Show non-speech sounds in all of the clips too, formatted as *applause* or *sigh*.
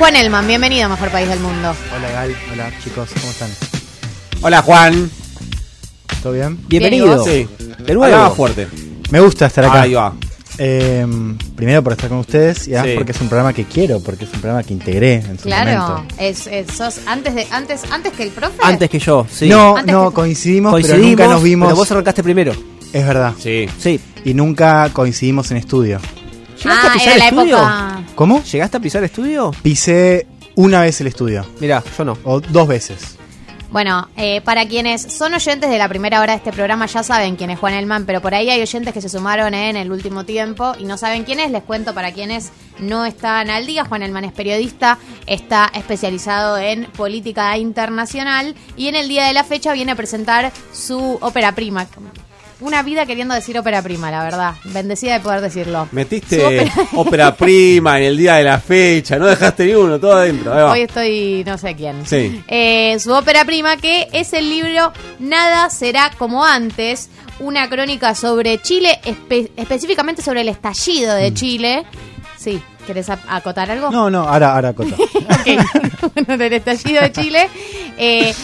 Juan Elman, bienvenido a Mejor País del Mundo. Hola Gal, hola chicos, ¿cómo están? Hola Juan. ¿Todo bien? Bienvenido. Bien, sí. De nuevo. Hablaba fuerte. Me gusta estar acá. Ahí va. Eh, primero por estar con ustedes y además Sí. porque es un programa que quiero, porque es un programa que integré en su Claro, momento. es, es- sos antes de antes antes que el profe. Antes que yo, sí. No, Antes no, que- coincidimos, Coincidimos, pero nunca nos vimos. Pero vos arrancaste primero. Es verdad. Sí. Sí. Y nunca coincidimos en estudio. ¿Llegaste a Ah, era la estudio? época. ¿Cómo? ¿Llegaste a pisar estudio? Pisé una vez el estudio, Mira, yo no. o dos veces. Bueno, eh, para quienes son oyentes de la primera hora de este programa ya saben quién es Juan Elman, pero por ahí hay oyentes que se sumaron en el último tiempo y no saben quién es. Les cuento para quienes no están al día. Juan Elman es periodista, está especializado en política internacional y en el día de la fecha viene a presentar su ópera prima. Una vida queriendo decir ópera prima, la verdad. Bendecida de poder decirlo. Metiste ópera- *laughs* ópera prima en el día de la fecha, no dejaste ni uno, todo adentro. Hoy estoy no sé quién. Sí. Eh, su ópera prima, que es el libro Nada será como antes, una crónica sobre Chile, espe- específicamente sobre el estallido de Chile. Sí, ¿querés acotar algo? No, no, ahora, ahora Coto. *laughs* Ok. *laughs* bueno, del estallido de Chile. Eh,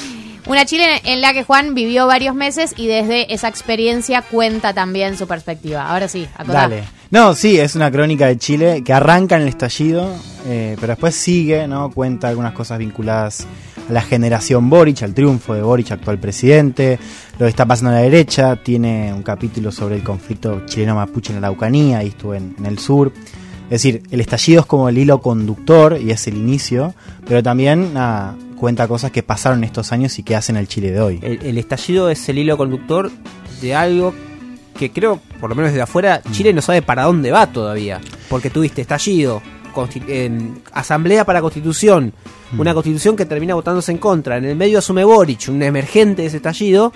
una Chile en la que Juan vivió varios meses y desde esa experiencia cuenta también su perspectiva. Ahora sí, acotá. Dale. No, sí, es una crónica de Chile que arranca en el estallido, eh, pero después sigue, ¿no? Cuenta algunas cosas vinculadas a la generación Boric, al triunfo de Boric, actual presidente, lo que está pasando a la derecha, tiene un capítulo sobre el conflicto chileno-mapuche en la Araucanía, ahí estuve en, el sur. Es decir, el estallido es como el hilo conductor y es el inicio, pero también cuenta cosas que pasaron estos años y que hacen el Chile de hoy. El, el estallido es el hilo conductor de algo que creo, por lo menos desde afuera, Chile no sabe para dónde va todavía. Porque tuviste estallido, en asamblea para constitución, una constitución que termina votándose en contra. En el medio asume Boric, un emergente de ese estallido,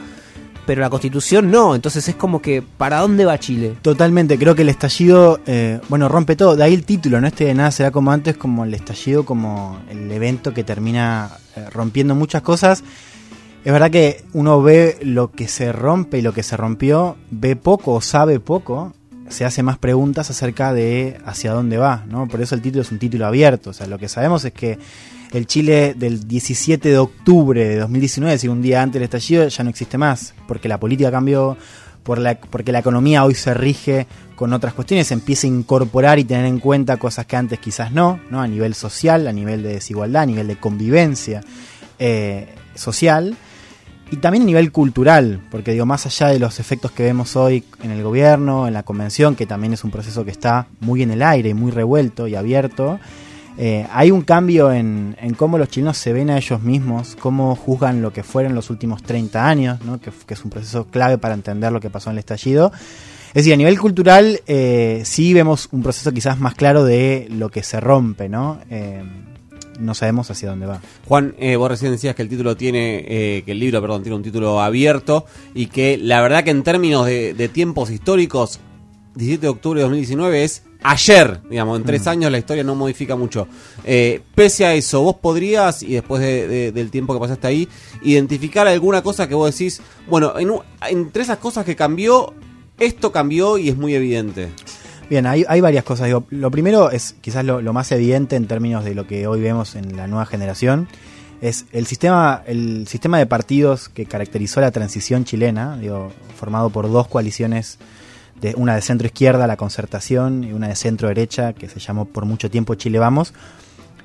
pero la constitución no. Entonces es como que, ¿para dónde va Chile? Totalmente, creo que el estallido, eh, bueno, rompe todo. De ahí el título, ¿no? Este de nada será como antes, como el estallido, como el evento que termina rompiendo muchas cosas. Es verdad que uno ve lo que se rompe y lo que se rompió, ve poco o sabe poco, se hace más preguntas acerca de hacia dónde va, ¿no? Por eso el título es un título abierto. O sea, lo que sabemos es que el Chile del 17 de octubre de 2019, es decir, un día antes del estallido, ya no existe más, porque la política cambió, por la, porque la economía hoy se rige con otras cuestiones, se empieza a incorporar y tener en cuenta cosas que antes quizás no, ¿no? A nivel social, a nivel de desigualdad, a nivel de convivencia eh, social y también a nivel cultural, porque digo, más allá de los efectos que vemos hoy en el gobierno, en la convención, que también es un proceso que está muy en el aire y muy revuelto y abierto, eh, hay un cambio en, cómo los chilenos se ven a ellos mismos, cómo juzgan lo que fueron los últimos 30 años, ¿no? que, es un proceso clave para entender lo que pasó en el estallido. Es decir, a nivel cultural eh, sí vemos un proceso quizás más claro de lo que se rompe, ¿no? Eh, no sabemos hacia dónde va. Juan, vos recién decías que el título tiene, que el libro, perdón, tiene un título abierto y que la verdad que en términos de tiempos históricos, 17 de octubre de 2019 es ayer, digamos, en tres años la historia no modifica mucho. Eh, pese a eso, vos podrías, y después de- de- del tiempo que pasaste ahí, identificar alguna cosa que vos decís, bueno, en un- entre esas cosas que cambió, esto cambió y es muy evidente. Bien, hay, hay varias cosas. Digo, lo primero es quizás lo, lo más evidente en términos de lo que hoy vemos en la nueva generación. Es el sistema, el sistema de partidos que caracterizó la transición chilena, digo, formado por dos coaliciones, de, una de centro izquierda, la concertación, y una de centro derecha, que se llamó por mucho tiempo Chile Vamos.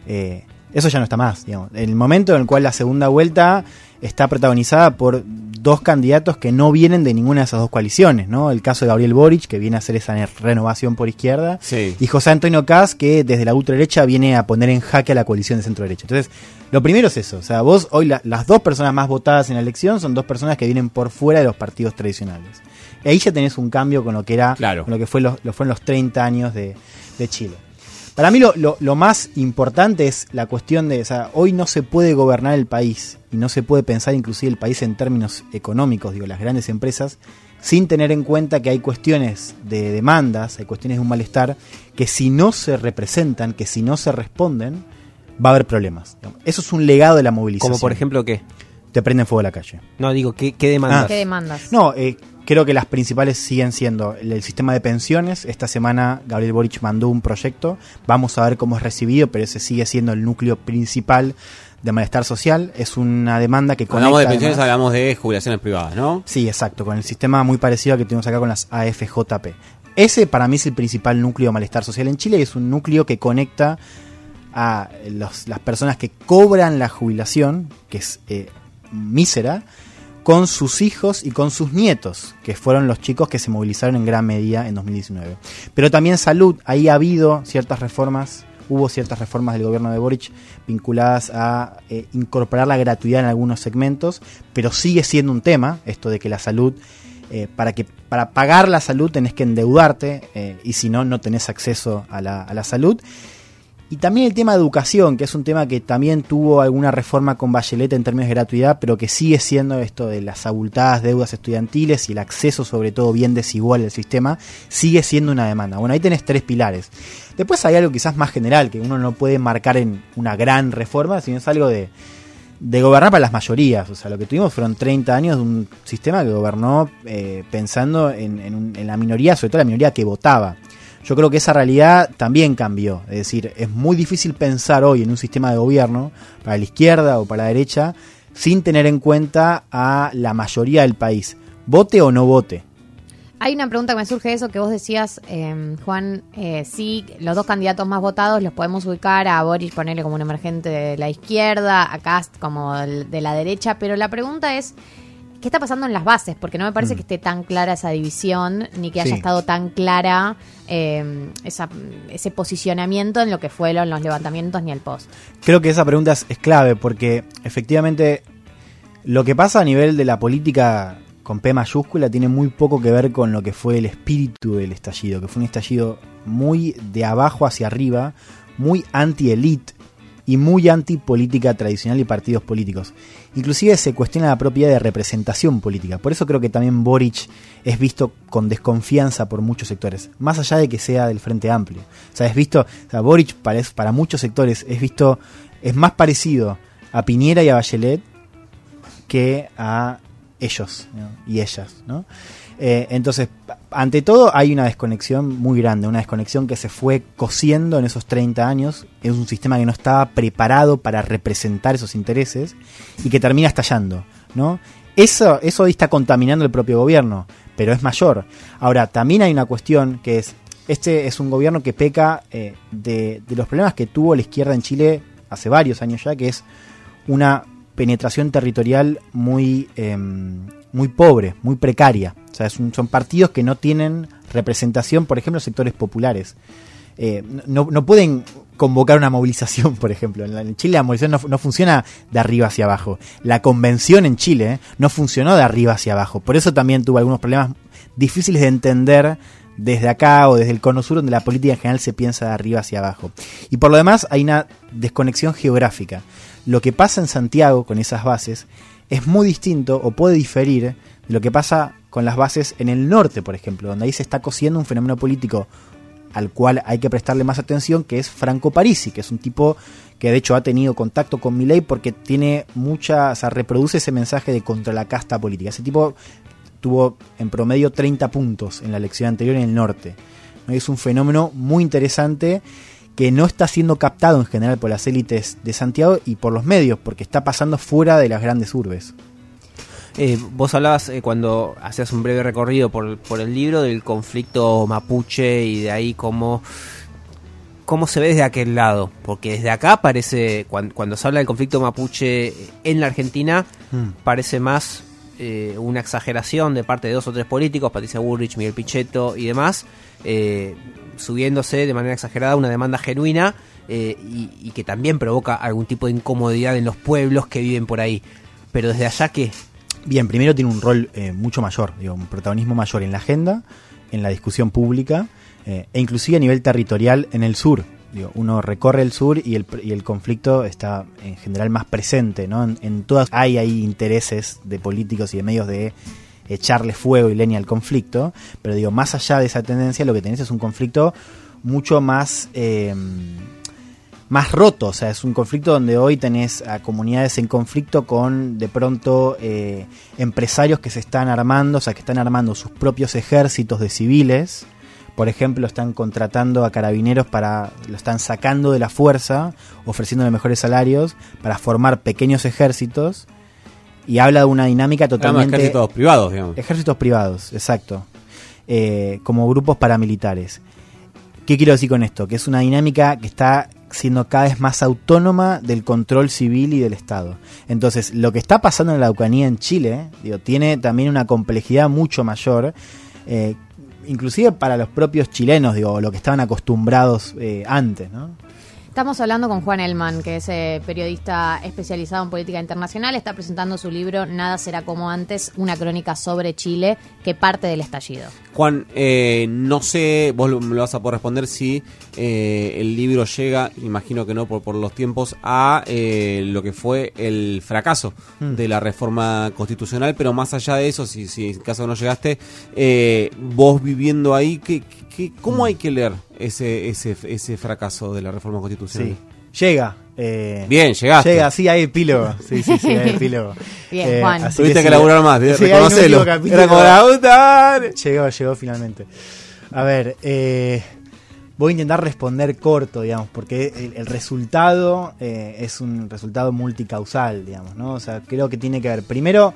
Eh, eso ya no está más. Digamos. El momento en el cual la segunda vuelta está protagonizada por dos candidatos que no vienen de ninguna de esas dos coaliciones, ¿no? El caso de Gabriel Boric, que viene a hacer esa renovación por izquierda, Sí. y José Antonio Caz, que desde la ultraderecha viene a poner en jaque a la coalición de centro-derecha. Entonces, lo primero es eso. O sea, vos hoy la- las dos personas más votadas en la elección son dos personas que vienen por fuera de los partidos tradicionales. Y ahí ya tenés un cambio con lo que era, Claro. con lo que fue los, lo fueron los 30 años de, de Chile. Para mí lo, lo- lo más importante es la cuestión de, o sea, hoy no se puede gobernar el país y no se puede pensar inclusive el país en términos económicos, digo, las grandes empresas, sin tener en cuenta que hay cuestiones de demandas, hay cuestiones de un malestar, que si no se representan, que si no se responden, va a haber problemas. Eso es un legado de la movilización. Como por ejemplo, ¿qué? Te prenden fuego a la calle. No, digo, ¿qué, qué demandas? Ah. ¿Qué demandas? No, eh, creo que las principales siguen siendo el, el sistema de pensiones. Esta semana Gabriel Boric mandó un proyecto. Vamos a ver cómo es recibido, pero ese sigue siendo el núcleo principal de malestar social. Es una demanda que Cuando hablamos de conecta, pensiones, además- hablamos de jubilaciones privadas, ¿no? Sí, exacto, con el sistema muy parecido al que tenemos acá con las AFJP. Ese para mí es el principal núcleo de malestar social en Chile y es un núcleo que conecta a los- las personas que cobran la jubilación, que es eh, mísera, con sus hijos y con sus nietos, que fueron los chicos que se movilizaron en gran medida en 2019. Pero también salud, ahí ha habido ciertas reformas, hubo ciertas reformas del gobierno de Boric vinculadas a eh, incorporar la gratuidad en algunos segmentos, pero sigue siendo un tema esto de que la salud, eh, para, que, para pagar la salud tenés que endeudarte eh, y si no, no tenés acceso a la, a la salud. Y también el tema de educación, que es un tema que también tuvo alguna reforma con Bachelet en términos de gratuidad, pero que sigue siendo esto de las abultadas deudas estudiantiles y el acceso sobre todo bien desigual al sistema, sigue siendo una demanda. Bueno, ahí tenés tres pilares. Después hay algo quizás más general, que uno no puede marcar en una gran reforma, sino es algo de, de gobernar para las mayorías. O sea, lo que tuvimos fueron 30 años de un sistema que gobernó eh, pensando en, la minoría, sobre todo la minoría que votaba. Yo creo que esa realidad también cambió. Es decir, es muy difícil pensar hoy en un sistema de gobierno para la izquierda o para la derecha sin tener en cuenta a la mayoría del país. Vote o no vote. Hay una pregunta que me surge de eso que vos decías, eh, Juan, sí, los dos candidatos más votados los podemos ubicar a Boris, ponerle como un emergente de la izquierda, a Cast como de la derecha, pero la pregunta es, ¿qué está pasando en las bases? Porque no me parece que esté tan clara esa división, ni que haya Sí. estado tan clara eh, esa- ese posicionamiento en lo que fueron los levantamientos ni el post. Creo que esa pregunta es, es clave porque efectivamente lo que pasa a nivel de la política con P mayúscula tiene muy poco que ver con lo que fue el espíritu del estallido, que fue un estallido muy de abajo hacia arriba, muy anti-elite y muy anti-política tradicional y partidos políticos. Inclusive se cuestiona la propiedad de representación política. Por eso creo que también Boric es visto con desconfianza por muchos sectores, más allá de que sea del Frente Amplio. O sea, es visto, o sea, Boric para, para muchos sectores es visto, es más parecido a Piñera y a Bachelet que a ellos y ellas, ¿no? Eh, entonces, ante todo hay una desconexión muy grande, una desconexión que se fue cosiendo en esos 30 años, es un sistema que no estaba preparado para representar esos intereses y que termina estallando, ¿no? Eso, eso hoy está contaminando el propio gobierno, pero es mayor. Ahora, también hay una cuestión que es, este es un gobierno que peca eh, de, de los problemas que tuvo la izquierda en Chile hace varios años ya, que es una penetración territorial muy, eh, muy pobre, muy precaria. O sea, son partidos que no tienen representación, por ejemplo, en sectores populares. Eh, no, no pueden convocar una movilización, *laughs* por ejemplo. En, Chile la movilización no, no funciona de arriba hacia abajo. La convención en Chile eh, no funcionó de arriba hacia abajo. Por eso también tuvo algunos problemas difíciles de entender desde acá o desde el cono sur, donde la política en general se piensa de arriba hacia abajo. Y por lo demás hay una desconexión geográfica. Lo que pasa en Santiago con esas bases es muy distinto o puede diferir de lo que pasa con las bases en el norte, por ejemplo, donde ahí se está cosiendo un fenómeno político al cual hay que prestarle más atención, que es Franco Parisi, que es un tipo que de hecho ha tenido contacto con Milei porque tiene mucha, o sea, reproduce ese mensaje de contra la casta política. Ese tipo tuvo en promedio 30 puntos en la elección anterior en el norte. ¿no? Es un fenómeno muy interesante que no está siendo captado en general por las élites de Santiago y por los medios, porque está pasando fuera de las grandes urbes. Eh, vos hablabas eh, cuando hacías un breve recorrido por, por el libro del conflicto mapuche y de ahí cómo, cómo se ve desde aquel lado. Porque desde acá parece, cuando, cuando se habla del conflicto mapuche en la Argentina, Mm. parece más eh, una exageración de parte de dos o tres políticos, Patricia Bullrich, Miguel Pichetto y demás, eh, subiéndose de manera exagerada una demanda genuina eh, y, y que también provoca algún tipo de incomodidad en los pueblos que viven por ahí. Pero desde allá que Bien, primero tiene un rol eh, mucho mayor, digo, un protagonismo mayor en la agenda, en la discusión pública eh, e inclusive a nivel territorial en el sur. Digo, uno recorre el sur y el, y el conflicto está en general más presente, ¿no? En, todas hay ahí intereses de políticos y de medios de echarle fuego y leña al conflicto, pero digo, más allá de esa tendencia, lo que tenés es un conflicto mucho más eh, más roto, o sea, es un conflicto donde hoy tenés a comunidades en conflicto con de pronto eh, empresarios que se están armando, o sea, que están armando sus propios ejércitos de civiles. Por ejemplo, están contratando a carabineros para, lo están sacando de la fuerza, ofreciéndole mejores salarios, para formar pequeños ejércitos. Y habla de una dinámica Además, totalmente... ejércitos privados, digamos. Ejércitos privados, exacto. Eh, como grupos paramilitares. ¿Qué quiero decir con esto? Que es una dinámica que está siendo cada vez más autónoma del control civil y del Estado. Entonces, lo que está pasando en la Araucanía en Chile, digo, tiene también una complejidad mucho mayor, eh, inclusive para los propios chilenos, digo, lo que estaban acostumbrados eh, antes, ¿no? Estamos hablando con Juan Elman, que es eh, periodista especializado en política internacional. Está presentando su libro Nada será como antes, una crónica sobre Chile que parte del estallido. Juan, eh, no sé, vos lo- me lo vas a poder responder si eh, el libro llega, imagino que no por, por los tiempos, a eh, lo que fue el fracaso de la reforma constitucional, pero más allá de eso, si, si en caso no llegaste, eh, vos viviendo ahí, ¿qué, qué- ¿cómo hay que leer ese, ese, ese fracaso de la reforma constitucional? Sí. Llega. eh, Bien, llegaste. Llega, sí, hay epílogo. Sí, sí, sí, hay *laughs* epílogo. Bien, Juan. así Tuviste que, sí, laburar más, sí, hay un reconocelo. Era como la. Llegó, llegó finalmente. A ver, eh, voy a intentar responder corto, digamos, porque el, el resultado eh, es un resultado multicausal, digamos, ¿no? O sea, creo que tiene que ver. Primero,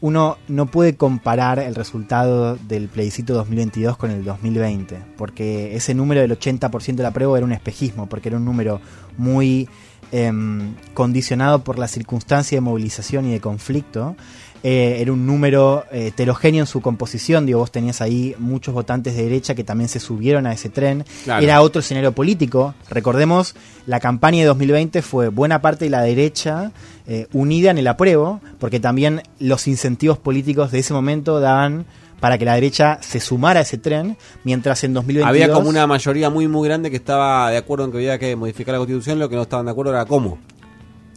uno no puede comparar el resultado del plebiscito 2022 con el 2020, porque ese número del 80% de la prueba era un espejismo, porque era un número muy em, condicionado por la circunstancia de movilización y de conflicto. Eh, era un número eh, heterogéneo en su composición, digo, vos tenías ahí muchos votantes de derecha que también se subieron a ese tren. Claro. Era otro escenario político. Recordemos, la campaña de 2020 fue buena parte de la derecha eh, unida en el apruebo, porque también los incentivos políticos de ese momento daban para que la derecha se sumara a ese tren, mientras en 2022... Había como una mayoría muy muy grande que estaba de acuerdo en que había que modificar la constitución, lo que no estaban de acuerdo era cómo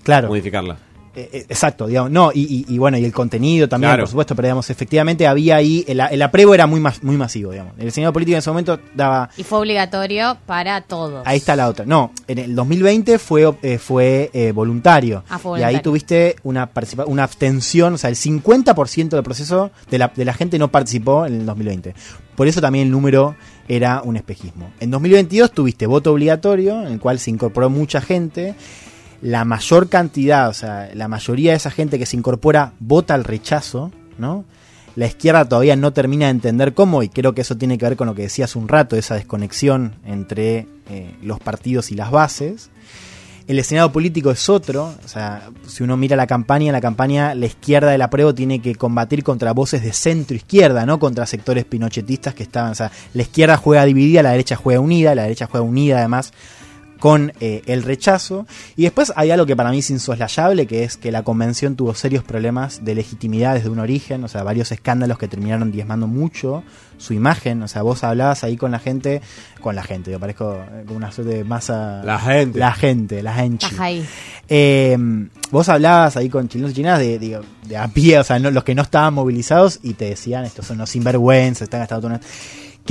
Claro. modificarla. Eh, eh, exacto, digamos, no, y, y- y bueno, y el contenido también, Claro. por supuesto, pero digamos, efectivamente había ahí, el, el apruebo era muy, mas- muy masivo, digamos. El escenario político en ese momento daba, Y fue obligatorio para todos. ahí está la otra. No, en el 2020 fue, eh, fue eh, voluntario. Ah, fue Y ahí voluntario. tuviste una, participa- una abstención, o sea, el 50% del proceso de la, de la gente no participó en el 2020. Por eso también el número era un espejismo. En 2022 tuviste voto obligatorio, en el cual se incorporó mucha gente. La mayor cantidad, o sea, la mayoría de esa gente que se incorpora vota al rechazo, ¿no? La izquierda todavía no termina de entender cómo, y creo que eso tiene que ver con lo que decía hace un rato, esa desconexión entre eh, los partidos y las bases. El escenario político es otro, o sea, si uno mira la campaña, la campaña la izquierda del apruebo tiene que combatir contra voces de centro izquierda, no contra sectores pinochetistas que estaban, o sea, la izquierda juega dividida, la derecha juega unida, la derecha juega unida además con eh, el rechazo. Y después hay algo que para mí es insoslayable, que es que la convención tuvo serios problemas de legitimidad desde un origen, o sea, varios escándalos que terminaron diezmando mucho su imagen, o sea, vos hablabas ahí con la gente, con la gente, yo parezco eh, como una suerte de masa... La gente. La gente, la gente. Eh, vos hablabas ahí con chilenos y chilenas de, de, de a pie, o sea, no- los que no estaban movilizados y te decían, estos son los sinvergüenzas, están gastando todo una-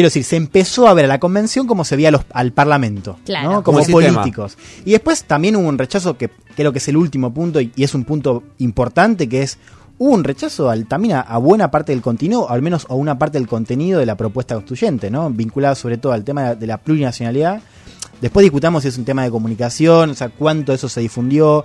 Quiero decir, se empezó a ver a la convención como se veía al parlamento, Claro. ¿no? como políticos. Y después también hubo un rechazo que creo que es el último punto y, y es un punto importante que es hubo un rechazo al, también a, a buena parte del contenido, o al menos a una parte del contenido de la propuesta constituyente, ¿no? vinculado sobre todo al tema de la, de la plurinacionalidad. Después discutamos si es un tema de comunicación, o sea, cuánto eso se difundió.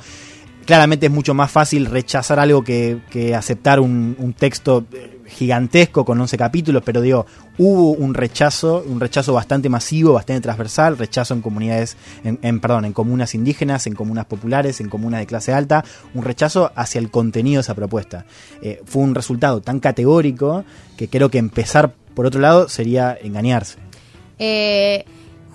Claramente es mucho más fácil rechazar algo que, que aceptar un, un texto eh, gigantesco con 11 capítulos, pero digo, hubo un rechazo, un rechazo bastante masivo, bastante transversal, rechazo en comunidades, en, perdón, en comunas indígenas, en comunas populares, en comunas de clase alta, un rechazo hacia el contenido de esa propuesta. Eh, fue un resultado tan categórico que creo que empezar por otro lado sería engañarse. Eh,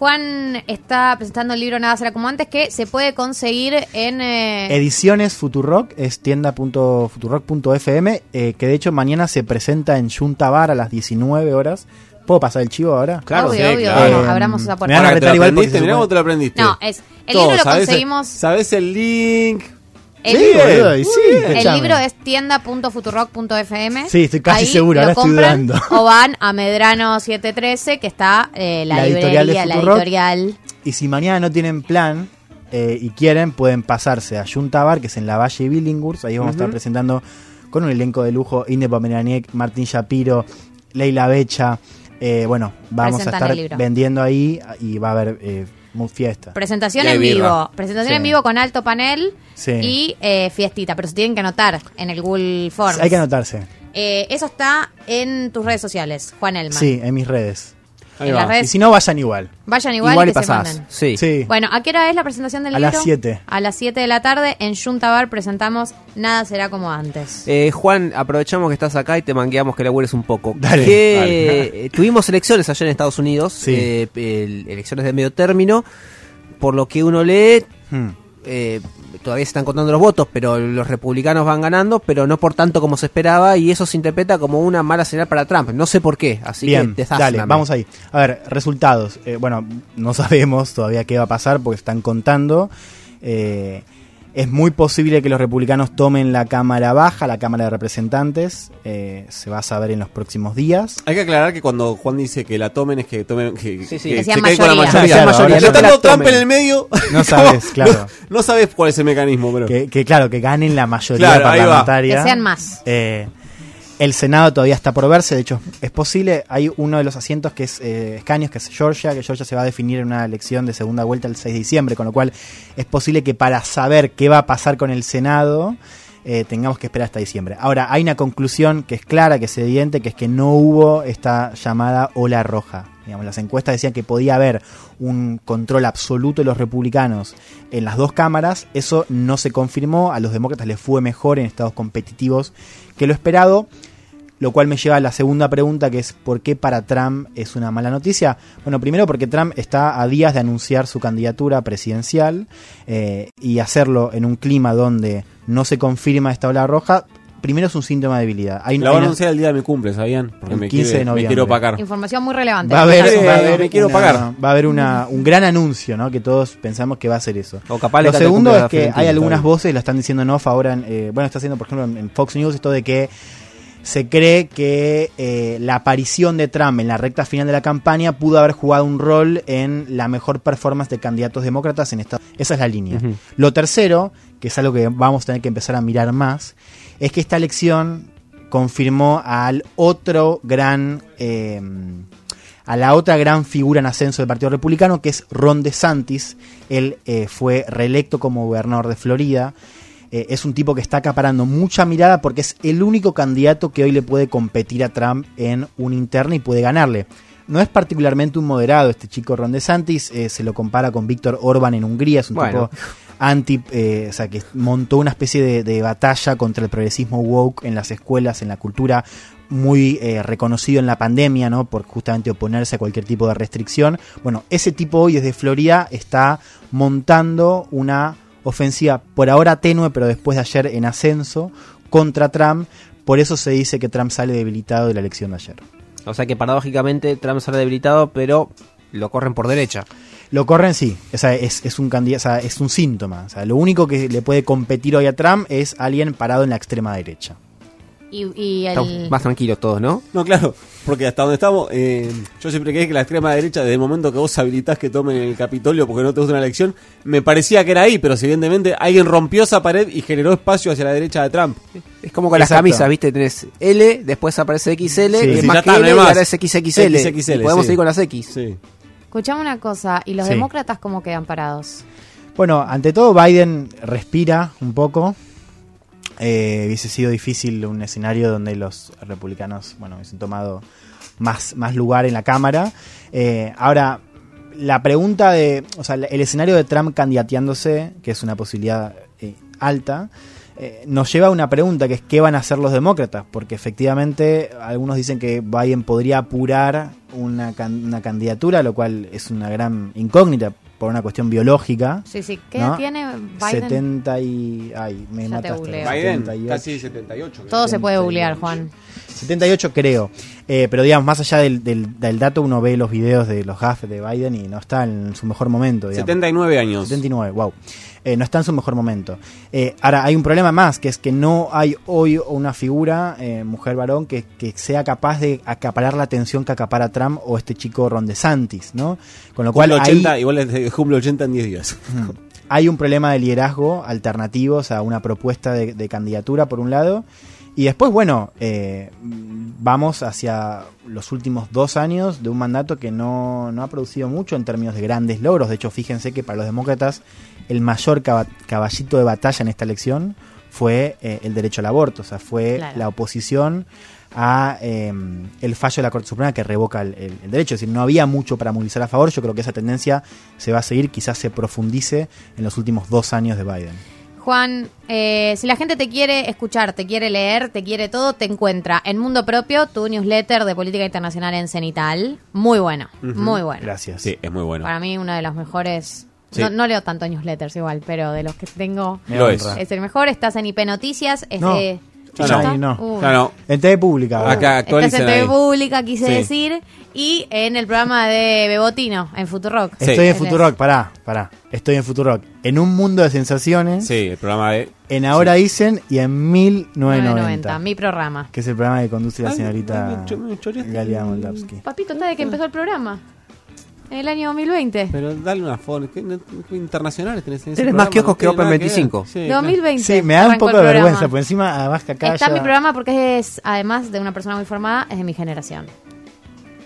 Juan está presentando el libro Nada será como antes que se puede conseguir en... eh, Ediciones Futurock es tienda.futurock.fm, eh, que de hecho mañana se presenta en Junta Bar a las 19 horas. ¿Puedo pasar el chivo ahora? Claro, obvio, sí, obvio, claro. Eh, abramos esa me puerta. van a retar lo igual porque mirá cómo te lo aprendiste. No, es, el Todo, libro lo ¿sabés el- conseguimos... ¿Sabés el link? El, Sí, y sí, el libro es tienda.futurock.fm. Sí, estoy casi seguro, ahora estoy dudando. *laughs* O van a Medrano 713, que está eh, la, La editorial de librería, la Futurock. editorial. Y si mañana no tienen plan eh, y quieren, pueden pasarse a Juntabar, que es en la Valle Billinghurst. Ahí vamos a estar presentando con un elenco de lujo: Inde Pomeraniec, Martín Shapiro, Leila Becha. Eh, bueno, vamos a estar libro. vendiendo ahí y va a haber eh, muy fiesta. Presentación en birra. vivo. Presentación Sí. en vivo con alto panel Sí. y eh, fiestita. Pero se tienen que anotar en el Google Forms. Hay que anotarse. Eh, eso está en tus redes sociales, Juan Elman. Sí, en mis redes. Ahí en va. las redes. Y si no, vayan igual. Vayan igual, Igual y y que se. Sí. Sí. Bueno, ¿a qué hora es la presentación del A libro? las 7. A las 7 de la tarde en Juntabar presentamos Nada será como antes. Eh, Juan, aprovechamos que estás acá y te mangueamos que labures un poco. Dale. Que, Dale. eh, tuvimos elecciones allá en Estados Unidos, Sí. eh, el- elecciones de medio término. Por lo que uno lee, Hmm. eh, todavía se están contando los votos, pero los republicanos van ganando, pero no por tanto como se esperaba, y eso se interpreta como una mala señal para Trump. No sé por qué, así Bien, que dale, vamos ahí. A ver, resultados. Eh, bueno, no *laughs* sabemos todavía qué va a pasar porque están contando. Eh, es muy posible que los republicanos tomen la Cámara Baja, la Cámara de Representantes. Eh, se va a saber en los próximos días. Hay que aclarar que cuando Juan dice que la tomen es que tomen que, Sí, sí. que Decían se queden con la mayoría. mayoría. Claro, mayoría, ahora no que Trump tomen. en el medio, No sabes, *laughs* claro. No, no sabes cuál es el mecanismo, pero Que, que, claro, que ganen la mayoría Claro, parlamentaria. Que sean más. Eh, el Senado todavía está por verse, de hecho es posible. Hay uno de los asientos que es eh, escaños, que es Georgia, que Georgia se va a definir en una elección de segunda vuelta el 6 de diciembre, con lo cual es posible que para saber qué va a pasar con el Senado eh, tengamos que esperar hasta diciembre. Ahora, hay una conclusión que es clara, que es evidente, que es que no hubo esta llamada ola roja. Las encuestas decían que podía haber un control absoluto de los republicanos en las dos cámaras. Eso no se confirmó. A los demócratas les fue mejor en estados competitivos que lo esperado. Lo cual me lleva a la segunda pregunta, que es ¿por qué para Trump es una mala noticia? Bueno, primero porque Trump está a días de anunciar su candidatura presidencial eh, y hacerlo en un clima donde no se confirma esta ola roja, primero es un síntoma de debilidad. Hay, la van a anunciar el día de mi cumple, ¿sabían? Porque El me 15 de quiere- me noviembre. quiero opacar. Información muy relevante. va a haber, Eh, va a haber me quiero una- pagar. va a haber una, un gran anuncio, ¿no? Que todos pensamos que va a ser eso. O capaz Lo segundo es que hay algunas voces, lo están diciendo en off ahora, en, eh, bueno, está haciendo por ejemplo en, en Fox News esto de que se cree que eh, la aparición de Trump en la recta final de la campaña pudo haber jugado un rol en la mejor performance de candidatos demócratas en Estados Esa es la línea. Lo tercero, que es algo que vamos a tener que empezar a mirar más, es que esta elección confirmó al otro gran... eh, a la otra gran figura en ascenso del Partido Republicano, que es Ron DeSantis. Él eh, fue reelecto como gobernador de Florida. Eh, es un tipo que está acaparando mucha mirada porque es el único candidato que hoy le puede competir a Trump en un interno y puede ganarle. No es particularmente un moderado este chico Ron DeSantis, eh, se lo compara con Víctor Orban en Hungría, es un Bueno. tipo anti, eh, o sea, que montó una especie de, de batalla contra el progresismo woke en las escuelas, en la cultura, muy eh, reconocido en la pandemia, ¿no? Por justamente oponerse a cualquier tipo de restricción. Bueno, ese tipo hoy desde Florida está montando una ofensiva por ahora tenue, pero después de ayer en ascenso, contra Trump. Por eso se dice que Trump sale debilitado de la elección de ayer. O sea que paradójicamente Trump sale debilitado, pero lo corren por derecha. Lo corren, sí. O sea, es, es un o sea, es un síntoma. O sea, lo único que le puede competir hoy a Trump es alguien parado en la extrema derecha. Y, y el... Estamos más tranquilos todos, ¿no? No, claro, porque hasta donde estamos, eh, yo siempre creí que la extrema derecha, desde el momento que vos habilitás que tomen el Capitolio porque no te gusta una elección, me parecía que era ahí, pero evidentemente alguien rompió esa pared y generó espacio hacia la derecha de Trump. Es como con las Exacto. camisas, ¿viste? Tenés L, después aparece XL, Sí, que es más ya que está, L, no y más. ahora es XXL. XXL, Y podemos sí. seguir con las X. Sí. Escuchame una cosa, ¿y los Sí. demócratas cómo quedan parados? Bueno, ante todo Biden respira un poco. Eh, hubiese sido difícil un escenario donde los republicanos, bueno, hubiesen tomado más, más lugar en la Cámara. Eh, ahora, la pregunta de, o sea, el escenario de Trump candidateándose, que es una posibilidad eh, alta, eh, nos lleva a una pregunta que es qué van a hacer los demócratas, porque efectivamente algunos dicen que Biden podría apurar una, can- una candidatura, lo cual es una gran incógnita por una cuestión biológica. Sí, sí. ¿Qué ¿no? tiene Biden? 70 y... Ay, me Ya te mataste. googleo. Biden, 78. casi 78. creo. Todo se puede 78. googlear, Juan. 78 creo. Eh, pero digamos, más allá del, del- del dato, uno ve los videos de los gafes de Biden y no está en su mejor momento. digamos. 79 años. 79, wow. Eh, no está en su mejor momento. Eh, ahora, hay un problema más, que es que no hay hoy una figura, eh, mujer-varón, que, que sea capaz de acaparar la atención que acapara Trump o este chico Ron DeSantis, ¿no? Con lo cual, Cumple ahí- 80, igual cumple 80 en 10 días. hay un problema de liderazgo alternativo, o sea, una propuesta de, de candidatura por un lado. Y después, bueno, eh, vamos hacia los últimos dos años de un mandato que no, no ha producido mucho en términos de grandes logros. De hecho, fíjense que para los demócratas el mayor caba- caballito de batalla en esta elección fue eh, el derecho al aborto, o sea, fue Claro. la oposición a eh, el fallo de la Corte Suprema que revoca el, el- el derecho. Es decir, no había mucho para movilizar a favor. Yo creo que esa tendencia se va a seguir, quizás se profundice en los últimos dos años de Biden. Juan, eh, si la gente te quiere escuchar, te quiere leer, te quiere todo, te encuentra en Mundo Propio, tu newsletter de política internacional en Cenital. Muy bueno, muy bueno. Gracias. Sí, es muy bueno. Para mí uno de los mejores... Sí. No, no leo tanto newsletters igual, pero de los que tengo Lo es. el mejor. Estás en IP Noticias. Es No, de- ya ¿Ya no. no. Ya no. En TV Pública. Acá Estás en TV ahí. Pública, quise Sí. decir, y en el programa de Bebotino, en Futurock. Sí. Estoy en Futurock, pará, pará. Estoy en Futurock. En un mundo de sensaciones, Sí, el programa de... en Ahora Dicen y en 990, 1990. mi programa. Que es el programa que conduce la señorita. Galia Moldavsky. Papito, está de que empezó el programa. En el año 2020. Pero dale una foto. ¿Qué, qué internacionales tenés en ese Tenés más kioscos que Open nada ver. 25. Sí, claro. 2020. Sí, me da un poco de vergüenza, programa. por encima, además que acá Está ya- mi programa porque es, además de una persona muy formada, es de mi generación.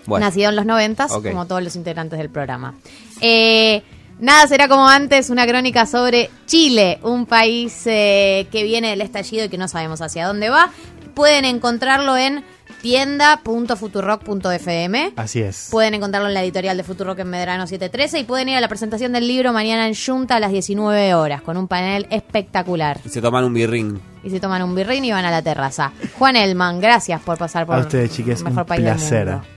Bueno, Nacido en los 90, Ok. como todos los integrantes del programa. Eh, nada será como antes, una crónica sobre Chile, un país eh, que viene del estallido y que no sabemos hacia dónde va. Pueden encontrarlo en tienda.futurock.fm. Así es. Pueden encontrarlo en la editorial de Futurock en Medrano 713 y pueden ir a la presentación del libro mañana en Junta a las 19 horas con un panel espectacular. Y se toman un birrín. Y se toman un birrín y van a la terraza. Juan Elman, gracias por pasar por A ustedes, chiques, el mejor un país del placer. mundo.